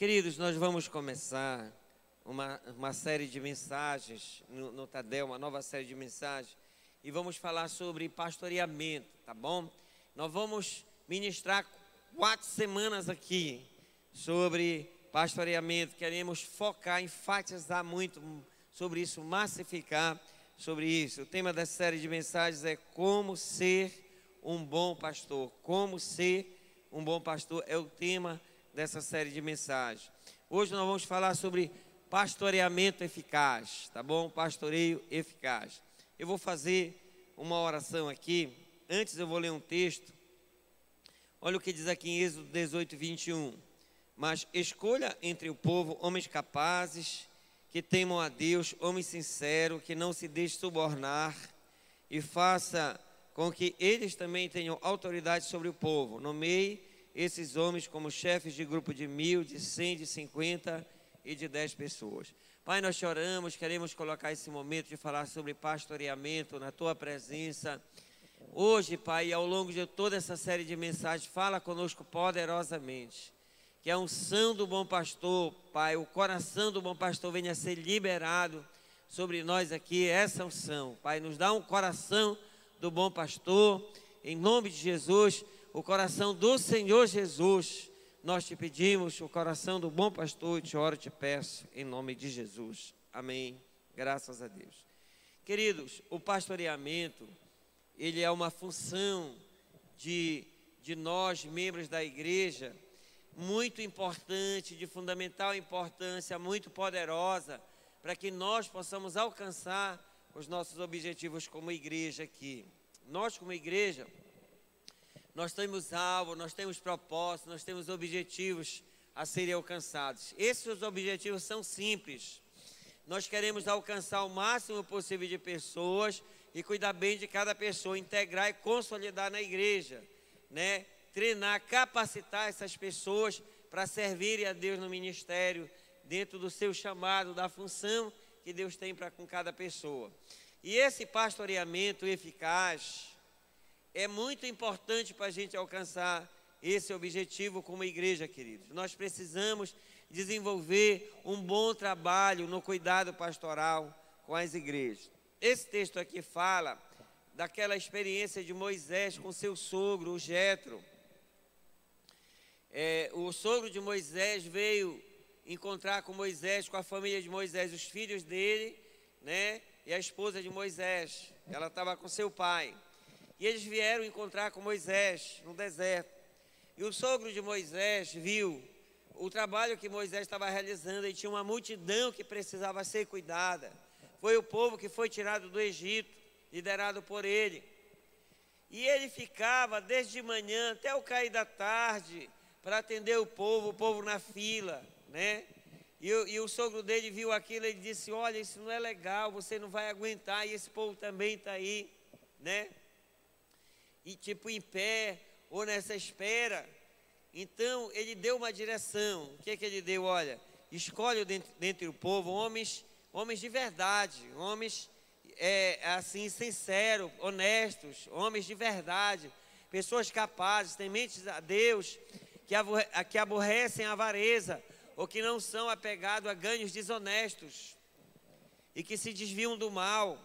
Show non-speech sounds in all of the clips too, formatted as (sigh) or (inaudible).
Queridos, nós vamos começar uma, uma série de mensagens no, no Tadel, uma nova série de mensagens, e vamos falar sobre pastoreamento, tá bom? Nós vamos ministrar quatro semanas aqui sobre pastoreamento, queremos focar, enfatizar muito sobre isso, massificar sobre isso. O tema dessa série de mensagens é como ser um bom pastor. Como ser um bom pastor é o tema dessa série de mensagens. Hoje nós vamos falar sobre pastoreamento eficaz, tá bom? Pastoreio eficaz. Eu vou fazer uma oração aqui. Antes eu vou ler um texto. Olha o que diz aqui em Êxodo 18, 21. Mas escolha entre o povo homens capazes, que temam a Deus, homens sinceros, que não se deixe subornar, e faça com que eles também tenham autoridade sobre o povo. Nomeie esses homens como chefes de grupo de mil, de cem, de cinquenta e de dez pessoas. Pai, nós choramos, queremos colocar esse momento de falar sobre pastoreamento na tua presença. Hoje, Pai, ao longo de toda essa série de mensagens, fala conosco poderosamente que a unção do bom pastor, Pai, o coração do bom pastor venha a ser liberado sobre nós aqui, essa unção. Pai, nos dá um coração do bom pastor, em nome de Jesus, o coração do Senhor Jesus. Nós te pedimos o coração do bom pastor te oro e te peço, em nome de Jesus. Amém. Graças a Deus. Queridos, o pastoreamento, ele é uma função de, de nós, membros da igreja, muito importante, de fundamental importância, muito poderosa, para que nós possamos alcançar os nossos objetivos como igreja aqui. Nós, como igreja, nós temos alvo, nós temos propósitos, nós temos objetivos a serem alcançados. Esses objetivos são simples. Nós queremos alcançar o máximo possível de pessoas e cuidar bem de cada pessoa, integrar e consolidar na igreja, né? treinar, capacitar essas pessoas para servirem a Deus no ministério, dentro do seu chamado, da função que Deus tem para com cada pessoa. E esse pastoreamento eficaz é muito importante para a gente alcançar esse objetivo como igreja, queridos. Nós precisamos desenvolver um bom trabalho no cuidado pastoral com as igrejas. Esse texto aqui fala daquela experiência de Moisés com seu sogro, o Jetro é, o sogro de Moisés veio encontrar com Moisés, com a família de Moisés, os filhos dele, né? E a esposa de Moisés, ela estava com seu pai. E eles vieram encontrar com Moisés no deserto. E o sogro de Moisés viu o trabalho que Moisés estava realizando e tinha uma multidão que precisava ser cuidada. Foi o povo que foi tirado do Egito, liderado por ele. E ele ficava desde de manhã até o cair da tarde, para atender o povo, o povo na fila, né? E, e, o sogro dele viu aquilo e disse: Olha, isso não é legal, você não vai aguentar, e esse povo também está aí, né? E tipo em pé, ou nessa espera. Então ele deu uma direção. O que é que ele deu? Olha, escolhe dentro, dentro do povo homens, homens de verdade, homens é, assim, sinceros, honestos, homens de verdade, pessoas capazes, tementes a Deus que aborrecem a avareza ou que não são apegados a ganhos desonestos e que se desviam do mal.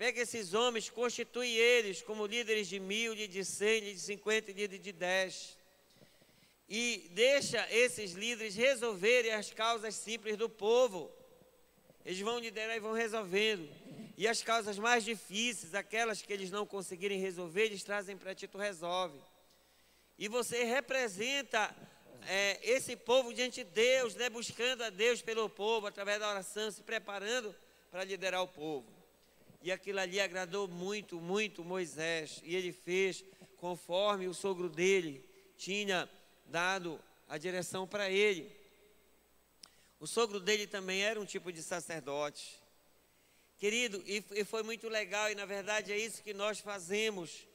Pega esses homens, constitui eles como líderes de mil, de cem, de cinquenta e de dez. E deixa esses líderes resolverem as causas simples do povo. Eles vão liderar e vão resolvendo. E as causas mais difíceis, aquelas que eles não conseguirem resolver, eles trazem para ti, tu resolve. E você representa é, esse povo diante de Deus, né, buscando a Deus pelo povo, através da oração, se preparando para liderar o povo. E aquilo ali agradou muito, muito Moisés. E ele fez conforme o sogro dele tinha dado a direção para ele. O sogro dele também era um tipo de sacerdote. Querido, e, e foi muito legal, e na verdade é isso que nós fazemos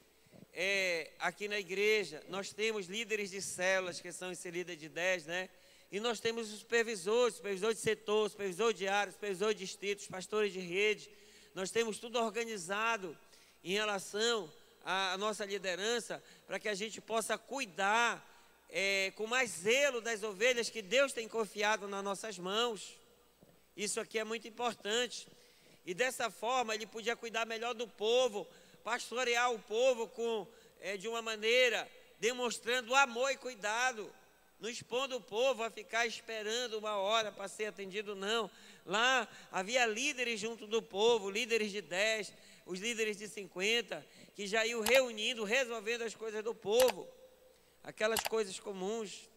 é, aqui na igreja, nós temos líderes de células, que são esse líder de 10, né? E nós temos os supervisores, supervisor de setor, supervisor de área, supervisor de distritos, pastores de rede. Nós temos tudo organizado em relação à nossa liderança, para que a gente possa cuidar é, com mais zelo das ovelhas que Deus tem confiado nas nossas mãos. Isso aqui é muito importante. E dessa forma ele podia cuidar melhor do povo, pastorear o povo com, é, de uma maneira demonstrando amor e cuidado, não expondo o povo a ficar esperando uma hora para ser atendido, não. Lá havia líderes junto do povo, líderes de 10, os líderes de 50, que já iam reunindo, resolvendo as coisas do povo, aquelas coisas comuns.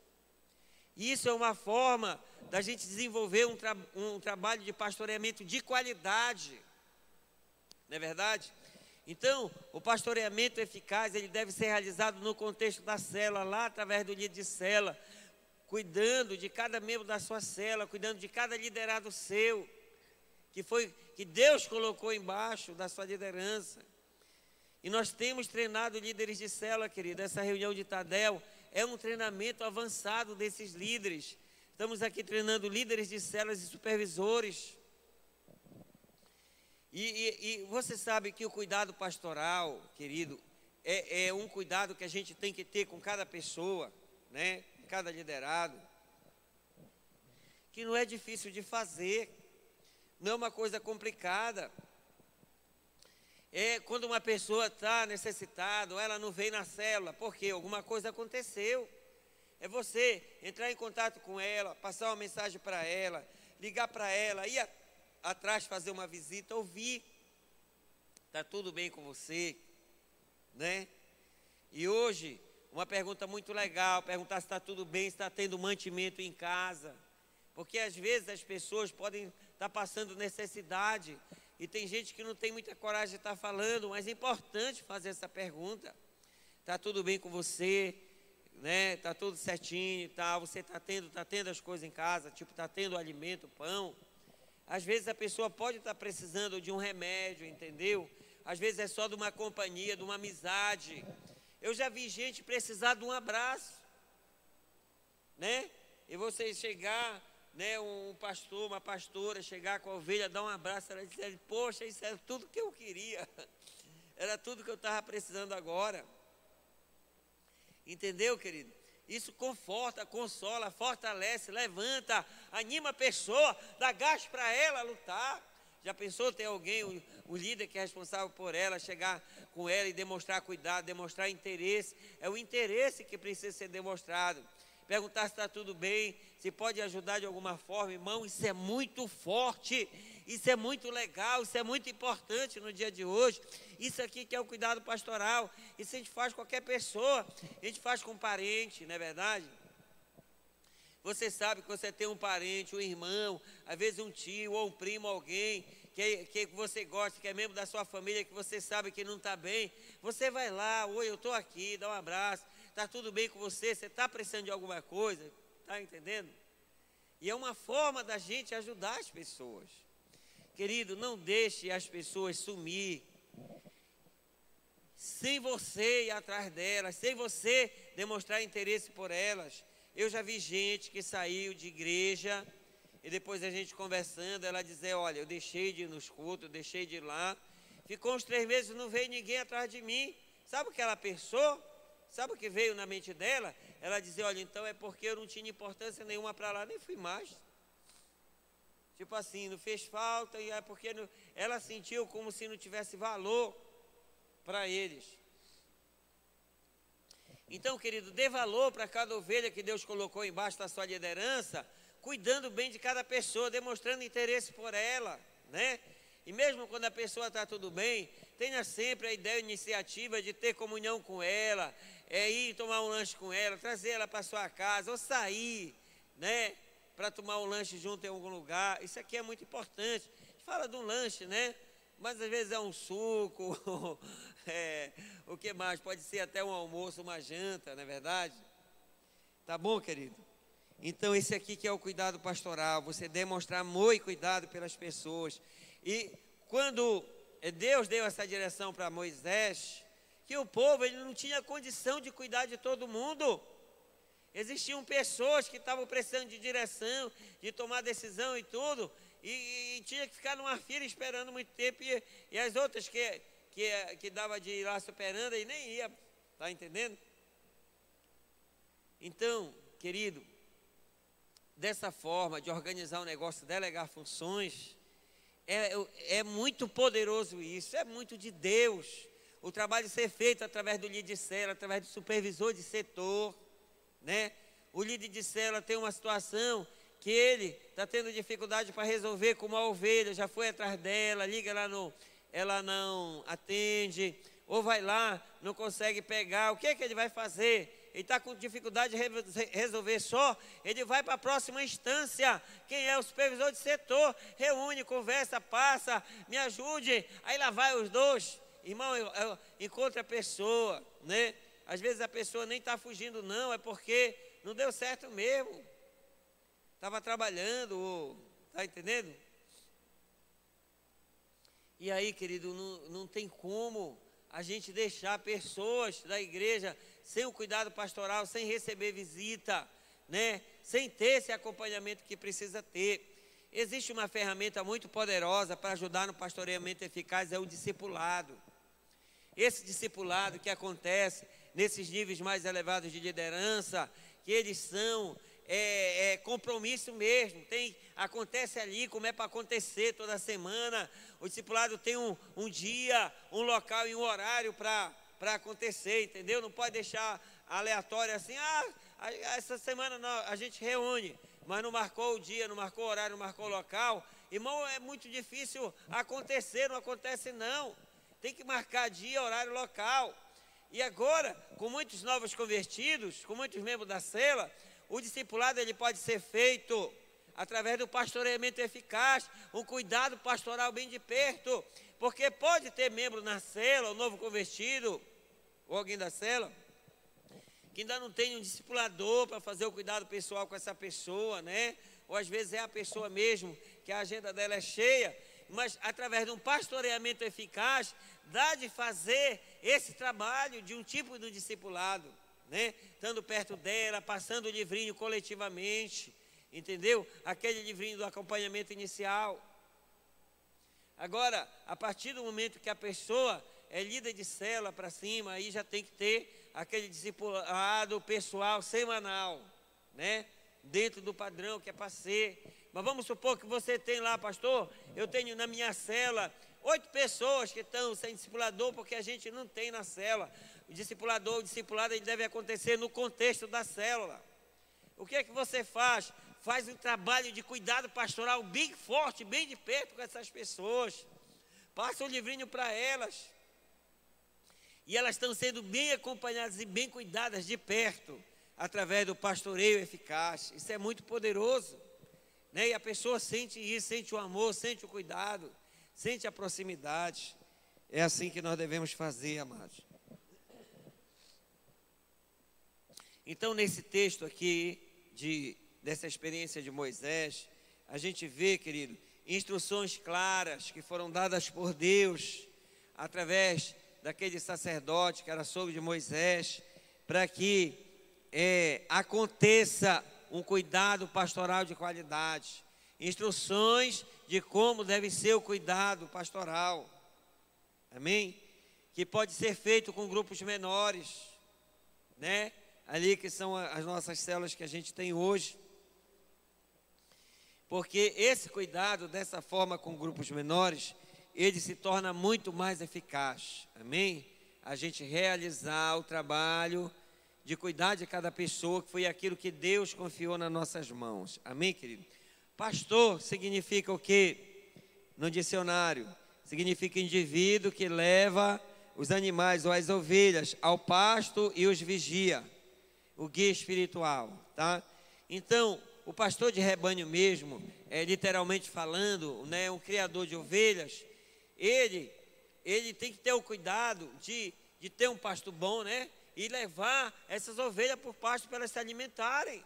Isso é uma forma da gente desenvolver um, tra um trabalho de pastoreamento de qualidade. Não é verdade? Então, o pastoreamento eficaz, ele deve ser realizado no contexto da cela, lá através do líder de cela, cuidando de cada membro da sua cela, cuidando de cada liderado seu, que foi que Deus colocou embaixo da sua liderança. E nós temos treinado líderes de cela, querido. Essa reunião de Tadel é um treinamento avançado desses líderes. Estamos aqui treinando líderes de celas e supervisores. E, e, e, você sabe que o cuidado pastoral, querido, é, é, um cuidado que a gente tem que ter com cada pessoa, né? Cada liderado. Que não é difícil de fazer, não é uma coisa complicada. É quando uma pessoa está necessitada, ela não veio na célula, porque alguma coisa aconteceu. É você entrar em contato com ela, passar uma mensagem para ela, ligar para ela, ir atrás fazer uma visita, ouvir. Está tudo bem com você? Né? E hoje, uma pergunta muito legal, perguntar se está tudo bem, se está tendo mantimento em casa. Porque às vezes as pessoas podem estar tá passando necessidade. E tem gente que não tem muita coragem de estar tá falando, mas é importante fazer essa pergunta. Está tudo bem com você? Né? Está tudo certinho tal. Você está tendo, tá tendo as coisas em casa, tipo, está tendo alimento, pão. Às vezes a pessoa pode estar precisando de um remédio, entendeu? Às vezes é só de uma companhia, de uma amizade. Eu já vi gente precisar de um abraço, né? E você chegar, né, um pastor, uma pastora, chegar com a ovelha, dar um abraço, ela dizer, poxa, isso era tudo que eu queria. (laughs) Era tudo que eu estava precisando agora. Entendeu, querido? Isso conforta, consola, fortalece, levanta, anima a pessoa, dá gás para ela lutar. Já pensou ter alguém, o, o, líder que é responsável por ela, chegar com ela e demonstrar cuidado, demonstrar interesse? É o interesse que precisa ser demonstrado. Perguntar se está tudo bem, se pode ajudar de alguma forma, irmão, isso é muito forte. Isso é muito legal, isso é muito importante no dia de hoje. Isso aqui que é o cuidado pastoral. Isso a gente faz com qualquer pessoa, a gente faz com um parente, não é verdade? Você sabe que você tem um parente, um irmão, às vezes um tio ou um primo, alguém que, que você gosta, que é membro da sua família, que você sabe que não está bem. Você vai lá, oi, eu estou aqui, dá um abraço, está tudo bem com você, você está precisando de alguma coisa, está entendendo? E é uma forma da gente ajudar as pessoas. Querido, não deixe as pessoas sumir sem você ir atrás delas, sem você demonstrar interesse por elas. Eu já vi gente que saiu de igreja e depois a gente conversando, ela dizer, olha, eu deixei de ir nos cultos, eu deixei de ir lá. Ficou uns três meses, não veio ninguém atrás de mim. Sabe o que ela pensou? Sabe o que veio na mente dela? Ela dizia, olha, então é porque eu não tinha importância nenhuma para lá, nem fui mais. Tipo assim, não fez falta e é porque não, ela sentiu como se não tivesse valor para eles. Então, querido, dê valor para cada ovelha que Deus colocou embaixo da sua liderança, cuidando bem de cada pessoa, demonstrando interesse por ela, né? E mesmo quando a pessoa está tudo bem, tenha sempre a ideia, a iniciativa de ter comunhão com ela, é ir tomar um lanche com ela, trazer ela para sua casa, ou sair, né? para tomar um lanche junto em algum lugar. Isso aqui é muito importante. A gente fala de um lanche, né? Mas às vezes é um suco, (laughs) (laughs) é, o que mais? Pode ser até um almoço, uma janta, não é verdade? Tá bom, querido? Então, esse aqui que é o cuidado pastoral, você demonstrar amor e cuidado pelas pessoas. E quando Deus deu essa direção para Moisés, que o povo ele não tinha condição de cuidar de todo mundo. Existiam pessoas que estavam precisando de direção, de tomar decisão e tudo, e, e tinha que ficar numa fila esperando muito tempo, e, e as outras que, que, que dava de ir lá superando e nem ia, tá entendendo? Então, querido, dessa forma de organizar o um negócio, delegar funções, é, é muito poderoso isso, é muito de Deus. O trabalho ser feito através do líder de célula, através do supervisor de setor, né? O líder de célula tem uma situação que ele está tendo dificuldade para resolver com uma ovelha, já foi atrás dela, liga lá no, ela não atende, ou vai lá, não consegue pegar, o que é que ele vai fazer? Ele está com dificuldade de resolver só, ele vai para a próxima instância. Quem é o supervisor de setor? Reúne, conversa, passa, me ajude. Aí lá vai os dois. Irmão, eu, eu, encontra a pessoa, né? Às vezes a pessoa nem está fugindo, não, é porque não deu certo mesmo. Estava trabalhando, está entendendo? E aí, querido, não, não tem como a gente deixar pessoas da igreja sem o cuidado pastoral, sem receber visita, né? Sem ter esse acompanhamento que precisa ter. Existe uma ferramenta muito poderosa para ajudar no pastoreamento eficaz, é o discipulado. Esse discipulado que acontece nesses níveis mais elevados de liderança, que eles são é, é, compromisso mesmo, tem, acontece ali como é para acontecer toda semana. O discipulado tem um, um dia, um local e um horário para acontecer, entendeu? Não pode deixar aleatório assim, ah, essa semana não, a gente reúne, mas não marcou o dia, não marcou o horário, não marcou o local. Irmão, é muito difícil acontecer, não acontece não. Tem que marcar dia, horário, local. E agora, com muitos novos convertidos, com muitos membros da cela, o discipulado ele pode ser feito através do pastoreamento eficaz, um cuidado pastoral bem de perto, porque pode ter membro na cela, o novo convertido, ou alguém da cela, que ainda não tem um discipulador para fazer o cuidado pessoal com essa pessoa, né? Ou às vezes é a pessoa mesmo que a agenda dela é cheia, mas através de um pastoreamento eficaz, dá de fazer esse trabalho de um tipo de discipulado, né? Estando perto dela, passando o livrinho coletivamente, entendeu? Aquele livrinho do acompanhamento inicial. Agora, a partir do momento que a pessoa é líder de cela para cima, aí já tem que ter aquele discipulado pessoal semanal, né? Dentro do padrão que é para ser. Mas vamos supor que você tem lá, pastor, eu tenho na minha cela oito pessoas que estão sem discipulador, porque a gente não tem na cela. O discipulador, o discipulado, ele deve acontecer no contexto da célula. O que é que você faz? Faz um trabalho de cuidado pastoral bem forte, bem de perto com essas pessoas. Passa um livrinho para elas. E elas estão sendo bem acompanhadas e bem cuidadas de perto, através do pastoreio eficaz. Isso é muito poderoso. Né? E a pessoa sente isso, sente o amor, sente o cuidado sente a proximidade. É assim que nós devemos fazer, amados. Então, nesse texto aqui, de, dessa experiência de Moisés, a gente vê, querido, instruções claras que foram dadas por Deus, através daquele sacerdote que era sogro de Moisés, para que é, aconteça um cuidado pastoral de qualidade. Instruções de como deve ser o cuidado pastoral. Amém? Que pode ser feito com grupos menores, né? Ali que são as nossas células que a gente tem hoje. Porque esse cuidado dessa forma com grupos menores, ele se torna muito mais eficaz. Amém? A gente realizar o trabalho de cuidar de cada pessoa, que foi aquilo que Deus confiou nas nossas mãos. Amém, querido? Pastor significa o que? No dicionário, significa indivíduo que leva os animais ou as ovelhas ao pasto e os vigia. O guia espiritual, tá? Então, o pastor de rebanho mesmo, é, literalmente falando, né, um criador de ovelhas, ele, ele tem que ter o cuidado de, de ter um pasto bom, né? E levar essas ovelhas por pasto para elas se alimentarem.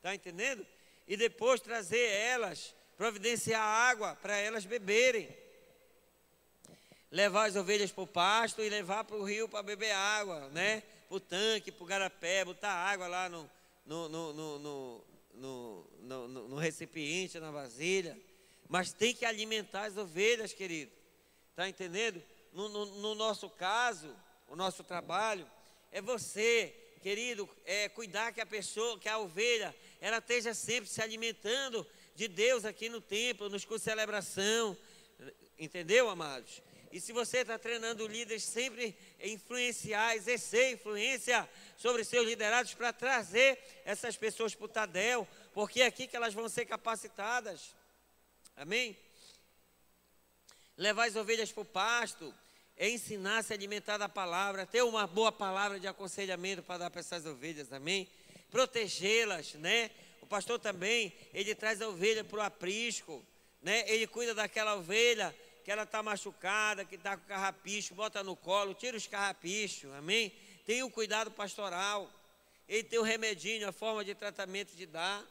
Tá entendendo? e depois trazer elas, providenciar água para elas beberem. Levar as ovelhas para o pasto e levar para o rio para beber água, né? O tanque, para o garapé, botar água lá no, no, no, no, no, no recipiente, na vasilha. Mas tem que alimentar as ovelhas, querido. Está entendendo? No, no, no, nosso caso, o nosso trabalho, é você querido, é cuidar que a pessoa, que a ovelha, ela esteja sempre se alimentando de Deus aqui no templo, nos cursos de celebração. Entendeu, amados? E se você está treinando líderes, sempre influenciar, exercer influência sobre seus liderados para trazer essas pessoas para o Tadel, porque é aqui que elas vão ser capacitadas. Amém? Levar as ovelhas para o pasto, é ensinar a se alimentar da palavra, ter uma boa palavra de aconselhamento para dar para essas ovelhas, amém? Protegê-las, né? O pastor também, ele traz a ovelha para o aprisco, né? Ele cuida daquela ovelha que ela está machucada, que está com carrapicho, bota no colo, tira os carrapichos, amém? Tem o cuidado pastoral, ele tem o remedinho, a forma de tratamento de dar.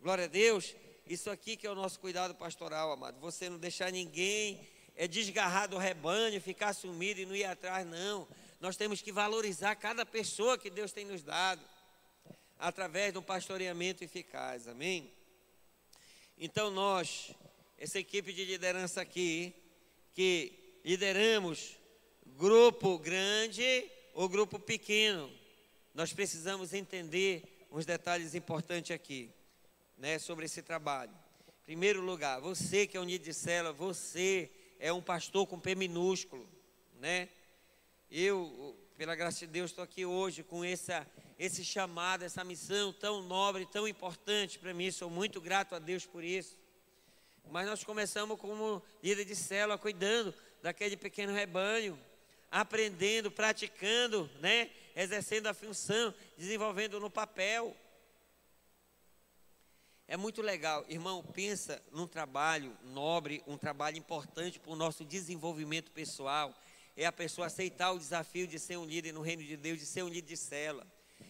Glória a Deus. Isso aqui que é o nosso cuidado pastoral, amado. Você não deixar ninguém é desgarrar do rebanho, ficar sumido e não ir atrás, não. Nós temos que valorizar cada pessoa que Deus tem nos dado, através de um pastoreamento eficaz, amém? Então nós, essa equipe de liderança aqui, que lideramos grupo grande ou grupo pequeno, nós precisamos entender uns detalhes importantes aqui, né, sobre esse trabalho. Em primeiro lugar, você que é unido de célula, você é um pastor com P minúsculo, né? Eu, pela graça de Deus, estou aqui hoje com essa, esse chamado, essa missão tão nobre, tão importante para mim. Sou muito grato a Deus por isso. Mas nós começamos como líder de célula, cuidando daquele pequeno rebanho, aprendendo, praticando, né? Exercendo a função, desenvolvendo no papel. É muito legal, irmão. Pensa num trabalho nobre, um trabalho importante para o nosso desenvolvimento pessoal. É a pessoa aceitar o desafio de ser um líder no reino de Deus, de ser um líder de cela.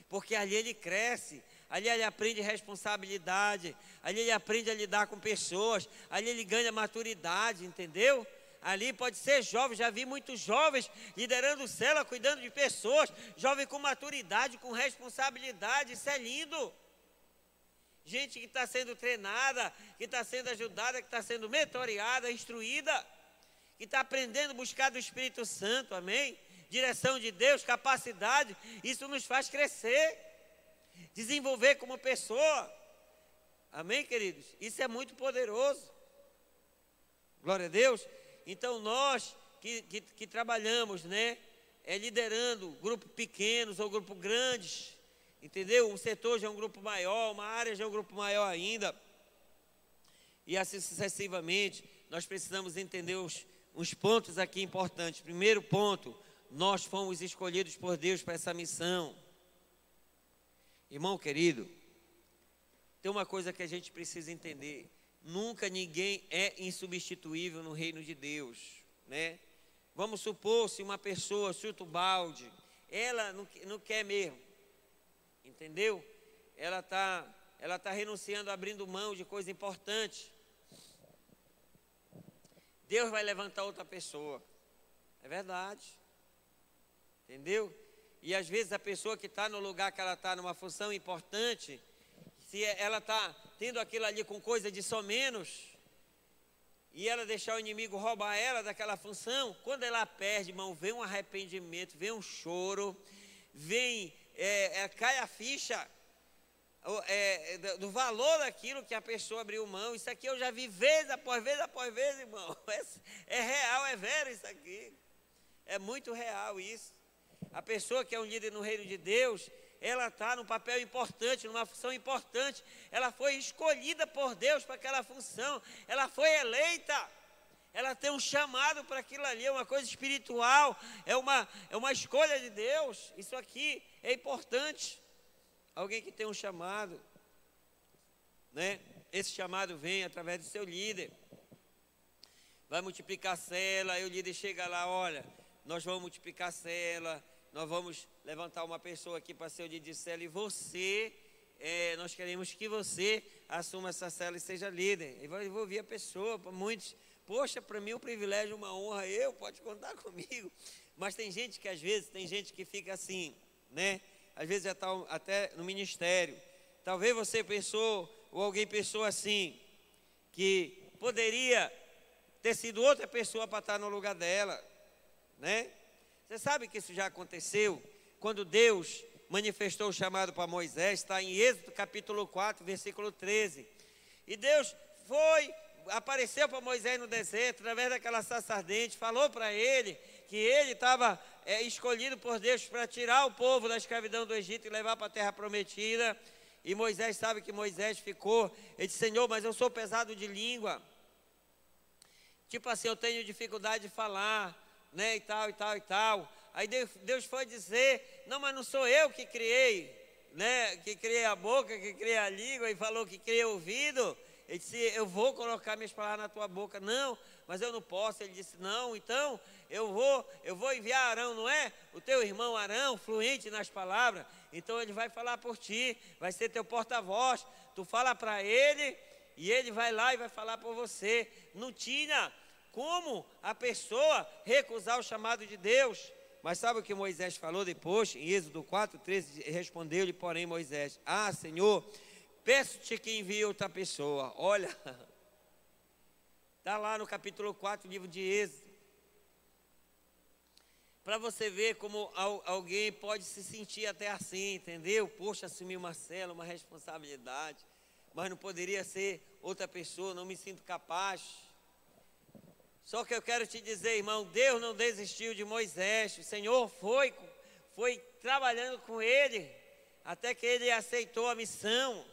Porque ali ele cresce, ali ele aprende responsabilidade, ali ele aprende a lidar com pessoas, ali ele ganha maturidade, entendeu? Ali pode ser jovem, já vi muitos jovens liderando cela, cuidando de pessoas, jovem com maturidade, com responsabilidade, isso é lindo gente que está sendo treinada, que está sendo ajudada, que está sendo mentoreada, instruída, que está aprendendo a buscar do Espírito Santo, amém? Direção de Deus, capacidade, isso nos faz crescer, desenvolver como pessoa, amém, queridos? Isso é muito poderoso, glória a Deus. Então, nós que, que, que trabalhamos, né, é liderando grupos pequenos ou grupos grandes, Entendeu? Um setor já é um grupo maior, uma área já é um grupo maior ainda. E assim sucessivamente, nós precisamos entender os, os pontos aqui importantes. Primeiro ponto, nós fomos escolhidos por Deus para essa missão. Irmão querido, tem uma coisa que a gente precisa entender. Nunca ninguém é insubstituível no reino de Deus, né? Vamos supor se uma pessoa chuta o balde, ela não, não quer mesmo, Entendeu? Ela está ela tá renunciando, abrindo mão de coisa importante. Deus vai levantar outra pessoa. É verdade. Entendeu? E às vezes a pessoa que está no lugar que ela está, numa função importante, se ela está tendo aquilo ali com coisa de só menos, e ela deixar o inimigo roubar ela daquela função, quando ela perde, irmão, vem um arrependimento, vem um choro, vem é, é, cai a ficha é, do valor daquilo que a pessoa abriu mão. Isso aqui eu já vi vez após vez após vez, irmão. (laughs) É, é real, é vero isso aqui. É muito real isso. A pessoa que é um líder no reino de Deus, ela está num papel importante, numa função importante. Ela foi escolhida por Deus para aquela função. Ela foi eleita ela tem um chamado para aquilo ali, é uma coisa espiritual, é uma, é uma escolha de Deus. Isso aqui é importante. Alguém que tem um chamado, né? Esse chamado vem através do seu líder. Vai multiplicar a cela, aí o líder chega lá, olha, nós vamos multiplicar a cela, nós vamos levantar uma pessoa aqui para ser o cela, e você, é, nós queremos que você assuma essa cela e seja líder. E vai envolver a pessoa, para muitos Poxa, para mim é um privilégio, uma honra, eu, pode contar (laughs) comigo. Mas tem gente que às vezes, tem gente que fica assim, né? Às vezes já está até no ministério. Talvez você pensou, ou alguém pensou assim, que poderia ter sido outra pessoa para estar no lugar dela, né? Você sabe que isso já aconteceu? quando Deus manifestou o chamado para Moisés, está em Êxodo capítulo 4, versículo 13. E Deus foi, apareceu para Moisés no deserto, através daquela sarça ardente, falou para ele que ele estava é, escolhido por Deus para tirar o povo da escravidão do Egito e levar para a terra prometida. E Moisés sabe que Moisés ficou, ele disse, Senhor, mas eu sou pesado de língua. Tipo assim, eu tenho dificuldade de falar, né, e tal, e tal, e tal. Aí Deus foi dizer, não, mas não sou eu que criei, né, que criei a boca, que criei a língua, e falou que criei o ouvido. Ele disse, eu vou colocar minhas palavras na tua boca. Não, mas eu não posso. Ele disse, não, então eu vou, eu vou enviar Arão, não é? O teu irmão Arão, fluente nas palavras. Então ele vai falar por ti, vai ser teu porta-voz. Tu fala para ele e ele vai lá e vai falar por você. Não tinha como a pessoa recusar o chamado de Deus. Mas sabe o que Moisés falou depois? Em Êxodo 4, 13, respondeu-lhe, porém, Moisés: Ah, Senhor, peço-te que envie outra pessoa. (laughs) Olha, está lá no capítulo 4, livro de Êxodo. Para você ver como alguém pode se sentir até assim, entendeu? Poxa, assumir uma cela, uma responsabilidade, mas não poderia ser outra pessoa, não me sinto capaz. Só que eu quero te dizer, irmão, Deus não desistiu de Moisés. O Senhor foi, foi trabalhando com ele até que ele aceitou a missão.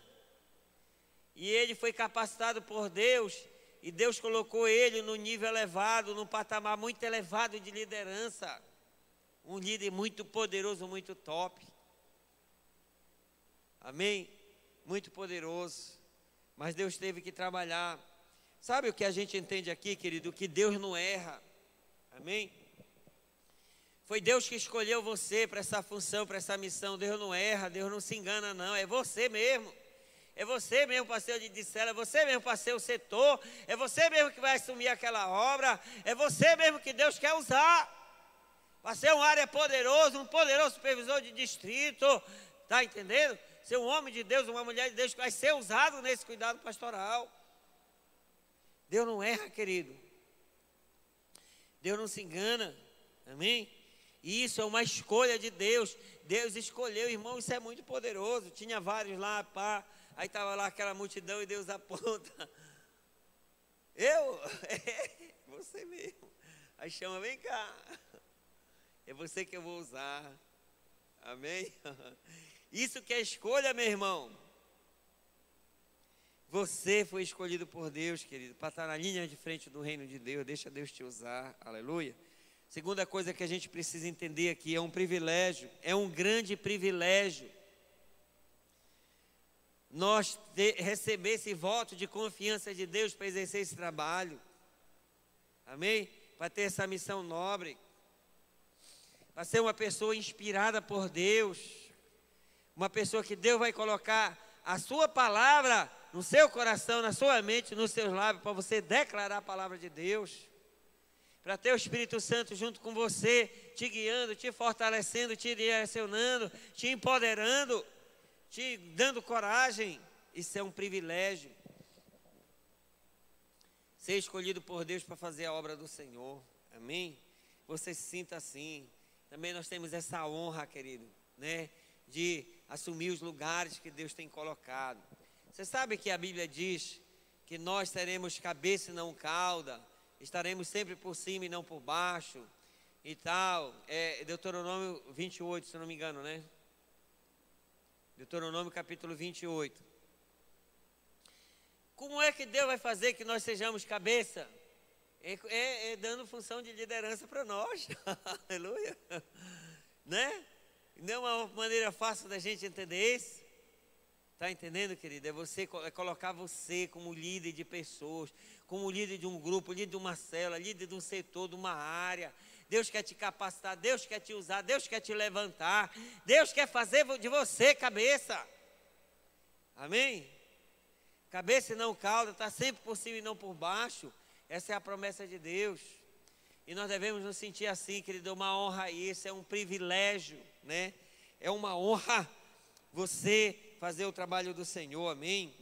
E ele foi capacitado por Deus e Deus colocou ele no nível elevado, num patamar muito elevado de liderança. Um líder muito poderoso, muito top. Amém? Muito poderoso. Mas Deus teve que trabalhar Sabe o que a gente entende aqui, querido? Que Deus não erra. Amém? Foi Deus que escolheu você para essa função, para essa missão. Deus não erra, Deus não se engana, não. É você mesmo. É você mesmo para ser o de cela, é você mesmo para ser o setor, é você mesmo que vai assumir aquela obra, é você mesmo que Deus quer usar. Para ser um área poderoso, um poderoso supervisor de distrito, está entendendo? Ser um homem de Deus, uma mulher de Deus que vai ser usado nesse cuidado pastoral. Deus não erra, querido. Deus não se engana. Amém? Isso é uma escolha de Deus. Deus escolheu, irmão, isso é muito poderoso. Tinha vários lá, pá. Aí estava lá aquela multidão e Deus (laughs) aponta. Eu? (laughs) É, você mesmo. Aí chama, vem cá. É você que eu vou usar. Amém? (laughs) Isso que é escolha, meu irmão. Você foi escolhido por Deus, querido, para estar na linha de frente do reino de Deus. Deixa Deus te usar. Aleluia. Segunda coisa que a gente precisa entender aqui é um privilégio, é um grande privilégio. Nós ter, receber esse voto de confiança de Deus para exercer esse trabalho. Amém? Para ter essa missão nobre. Para ser uma pessoa inspirada por Deus. Uma pessoa que Deus vai colocar a sua palavra no seu coração, na sua mente, nos seus lábios, para você declarar a palavra de Deus. Para ter o Espírito Santo junto com você, te guiando, te fortalecendo, te direcionando, te empoderando, te dando coragem. Isso é um privilégio. Ser escolhido por Deus para fazer a obra do Senhor. Amém? Você se sinta assim. Também nós temos essa honra, querido, né? De assumir os lugares que Deus tem colocado. Você sabe que a Bíblia diz que nós teremos cabeça e não cauda, estaremos sempre por cima e não por baixo e tal. É Deuteronômio 28, se não me engano, né? Deuteronômio capítulo 28. Como é que Deus vai fazer que nós sejamos cabeça? É, é, é dando função de liderança para nós. (laughs) Aleluia. Né? Não é uma maneira fácil da gente entender isso. Está entendendo, querido? É você é colocar você como líder de pessoas, como líder de um grupo, líder de uma célula, líder de um setor, de uma área. Deus quer te capacitar, Deus quer te usar, Deus quer te levantar, Deus quer fazer de você cabeça. Amém? Cabeça e não cauda, está sempre por cima e não por baixo. Essa é a promessa de Deus. E nós devemos nos sentir assim, querido, é uma honra isso, é um privilégio, né? É uma honra você fazer o trabalho do Senhor, amém?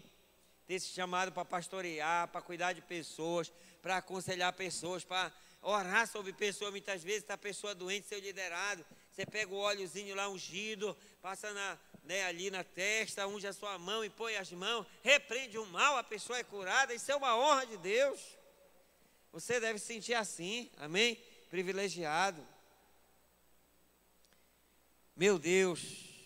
Ter se chamado para pastorear, para cuidar de pessoas, para aconselhar pessoas, para orar sobre pessoas. Muitas vezes está a pessoa doente, seu liderado. você pega o óleozinho lá ungido, passa na, né, ali na testa, unge a sua mão e põe as mãos, repreende o mal, a pessoa é curada, isso é uma honra de Deus. Você deve sentir assim, amém? Privilegiado. Meu Deus.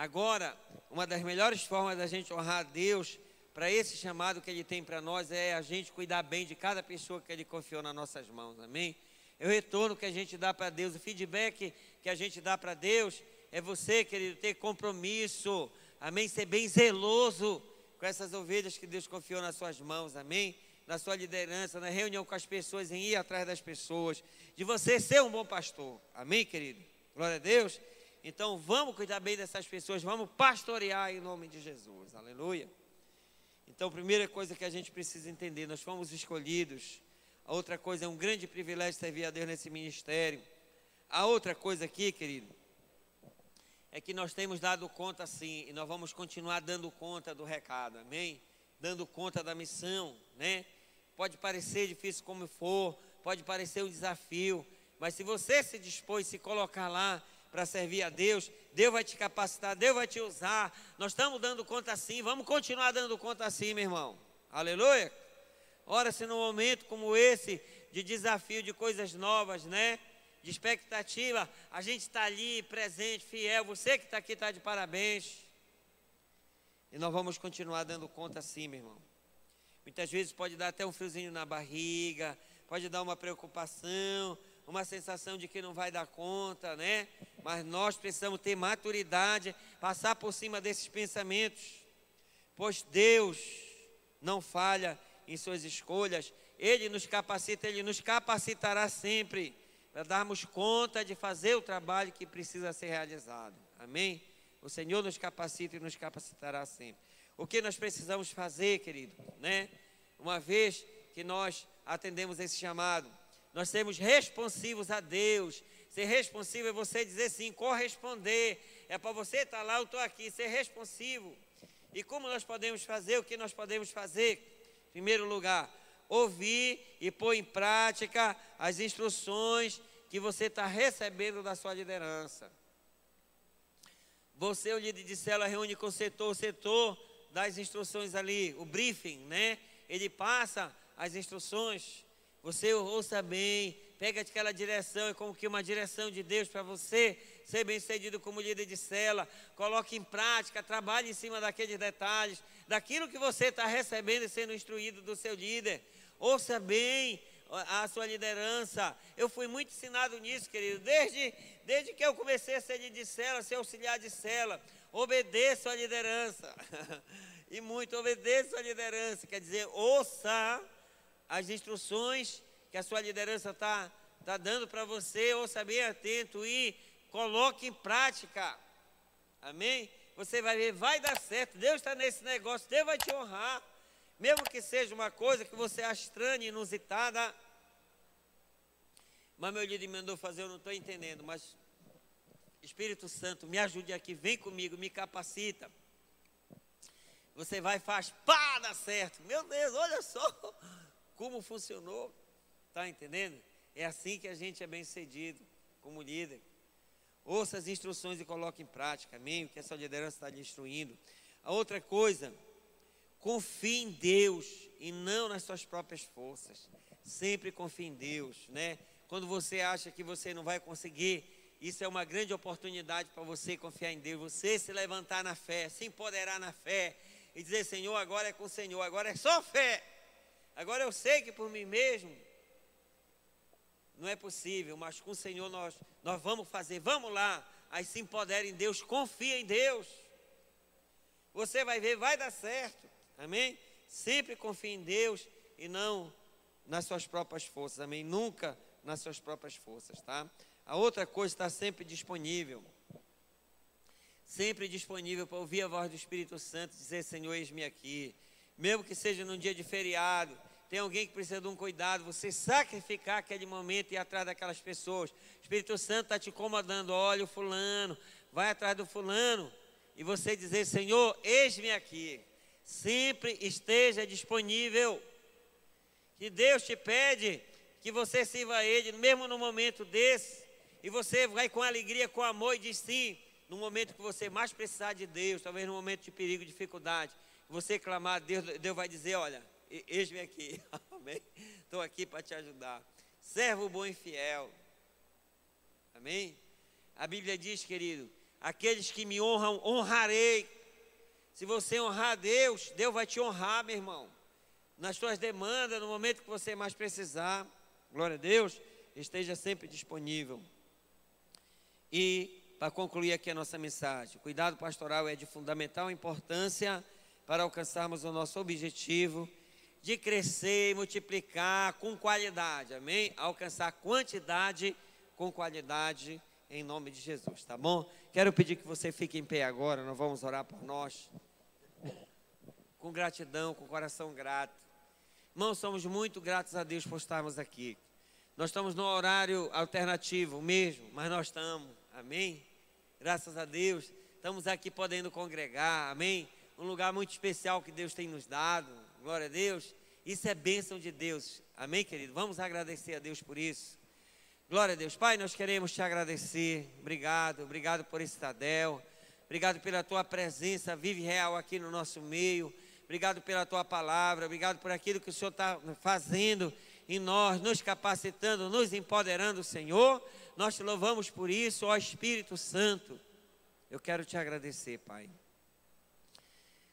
Agora, uma das melhores formas da gente honrar a Deus para esse chamado que Ele tem para nós é a gente cuidar bem de cada pessoa que Ele confiou nas nossas mãos, amém? É o retorno que a gente dá para Deus, o feedback que a gente dá para Deus é você, querido, ter compromisso, amém? Ser bem zeloso com essas ovelhas que Deus confiou nas suas mãos, amém? Na sua liderança, na reunião com as pessoas, em ir atrás das pessoas, de você ser um bom pastor, amém, querido? Glória a Deus. Então vamos cuidar bem dessas pessoas, vamos pastorear em nome de Jesus, aleluia. Então, a primeira coisa que a gente precisa entender, nós fomos escolhidos. A outra coisa é um grande privilégio servir a Deus nesse ministério. A outra coisa aqui, querido, é que nós temos dado conta sim, e nós vamos continuar dando conta do recado, amém? Dando conta da missão, né? Pode parecer difícil como for, pode parecer um desafio, mas se você se dispôs a se colocar lá para servir a Deus, Deus vai te capacitar, Deus vai te usar. Nós estamos dando conta assim, vamos continuar dando conta assim, meu irmão. Aleluia. Ora, se num momento como esse, de desafio, de coisas novas, né? De expectativa, a gente está ali presente, fiel. Você que está aqui está de parabéns. E nós vamos continuar dando conta assim, meu irmão. Muitas vezes pode dar até um friozinho na barriga, pode dar uma preocupação, uma sensação de que não vai dar conta, né? Mas nós precisamos ter maturidade, passar por cima desses pensamentos, pois Deus não falha em suas escolhas, Ele nos capacita, Ele nos capacitará sempre para darmos conta de fazer o trabalho que precisa ser realizado. Amém? O Senhor nos capacita e nos capacitará sempre. O que nós precisamos fazer, querido, né? Uma vez que nós atendemos esse chamado, nós sermos responsivos a Deus. Ser responsivo é você dizer sim, corresponder. É para você estar tá lá, eu estou aqui, ser responsivo. E como nós podemos fazer? O que nós podemos fazer? Em primeiro lugar, ouvir e pôr em prática as instruções que você está recebendo da sua liderança. Você, o líder de célula, reúne com o setor, o setor dá as instruções ali, o briefing, né? Ele passa as instruções. Você ouça bem, pega aquela direção, é como que uma direção de Deus para você ser bem sucedido como líder de cela. Coloque em prática, trabalhe em cima daqueles detalhes, daquilo que você está recebendo e sendo instruído do seu líder. Ouça bem a sua liderança. Eu fui muito ensinado nisso, querido, desde, desde que eu comecei a ser líder de cela, ser auxiliar de cela. Obedeça a liderança. (laughs) e muito obedeça a liderança, quer dizer, ouça as instruções que a sua liderança está tá dando para você, ouça bem atento e coloque em prática. Amém? Você vai ver, vai dar certo. Deus está nesse negócio, Deus vai te honrar. Mesmo que seja uma coisa que você acha estranha, inusitada. Mas meu líder me mandou fazer, eu não estou entendendo. Mas Espírito Santo, me ajude aqui, vem comigo, me capacita. Você vai faz, pá, dá certo. Meu Deus, olha só como funcionou. Está entendendo? É assim que a gente é bem sucedido como líder. Ouça as instruções e coloque em prática, amém? O que essa liderança está lhe instruindo. A outra coisa, confie em Deus e não nas suas próprias forças. Sempre confie em Deus, né? Quando você acha que você não vai conseguir, isso é uma grande oportunidade para você confiar em Deus, você se levantar na fé, se empoderar na fé e dizer: Senhor, agora é com o Senhor, agora é só fé. Agora eu sei que por mim mesmo não é possível, mas com o Senhor nós, nós vamos fazer. Vamos lá. Aí se empodera em Deus, confia em Deus. Você vai ver, vai dar certo. Amém? Sempre confie em Deus e não nas suas próprias forças. Amém? Nunca nas suas próprias forças, tá? A outra coisa está sempre disponível. Sempre disponível para ouvir a voz do Espírito Santo dizer: Senhor, eis-me aqui mesmo que seja num dia de feriado, tem alguém que precisa de um cuidado, você sacrificar aquele momento e ir atrás daquelas pessoas. O Espírito Santo está te incomodando, olha o fulano, vai atrás do fulano, e você dizer, Senhor, eis-me aqui. Sempre esteja disponível. Que Deus te pede que você sirva a Ele, mesmo no momento desse, E você vai com alegria, com amor e diz sim, no momento que você mais precisar de Deus, talvez no momento de perigo, dificuldade, você clamar Deus, Deus vai dizer: Olha, eis-me aqui, (laughs) amém? Estou aqui para te ajudar. Servo bom e fiel, amém? A Bíblia diz, querido, aqueles que me honram, honrarei. Se você honrar a Deus, Deus vai te honrar, meu irmão. Nas suas demandas, no momento que você mais precisar. Glória a Deus, esteja sempre disponível. E para concluir aqui a nossa mensagem, o cuidado pastoral é de fundamental importância para alcançarmos o nosso objetivo de crescer e multiplicar com qualidade, amém? Alcançar quantidade com qualidade em nome de Jesus, tá bom? Quero pedir que você fique em pé agora, nós vamos orar por nós. Com gratidão, com coração grato. Irmãos, somos muito gratos a Deus por estarmos aqui. Nós estamos no horário alternativo mesmo, mas nós estamos, amém? Graças a Deus, estamos aqui podendo congregar, amém? Um lugar muito especial que Deus tem nos dado, glória a Deus. Isso é bênção de Deus, amém, querido? Vamos agradecer a Deus por isso. Glória a Deus. Pai, nós queremos te agradecer. Obrigado, obrigado por esse Tadel. Obrigado pela tua presença vive real aqui no nosso meio. Obrigado pela tua palavra. Obrigado por aquilo que o Senhor está fazendo em nós, nos capacitando, nos empoderando, Senhor. Nós te louvamos por isso, ó Espírito Santo. Eu quero te agradecer, Pai.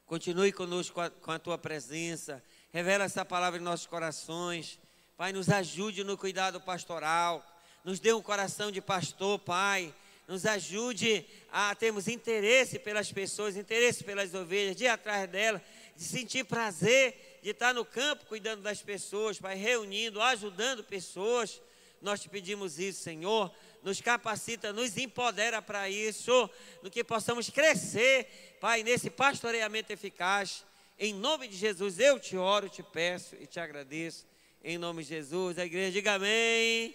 Continue conosco com a, tua presença. Revela essa palavra em nossos corações. Pai, nos ajude no cuidado pastoral nos dê um coração de pastor, Pai. Nos ajude a termos interesse pelas pessoas, interesse pelas ovelhas, de ir atrás delas, de sentir prazer de estar no campo cuidando das pessoas, Pai, reunindo, ajudando pessoas. Nós te pedimos isso, Senhor. Nos capacita, nos empodera para isso, no que possamos crescer, Pai, nesse pastoreamento eficaz. Em nome de Jesus, eu te oro, te peço e te agradeço. Em nome de Jesus, a igreja diga amém.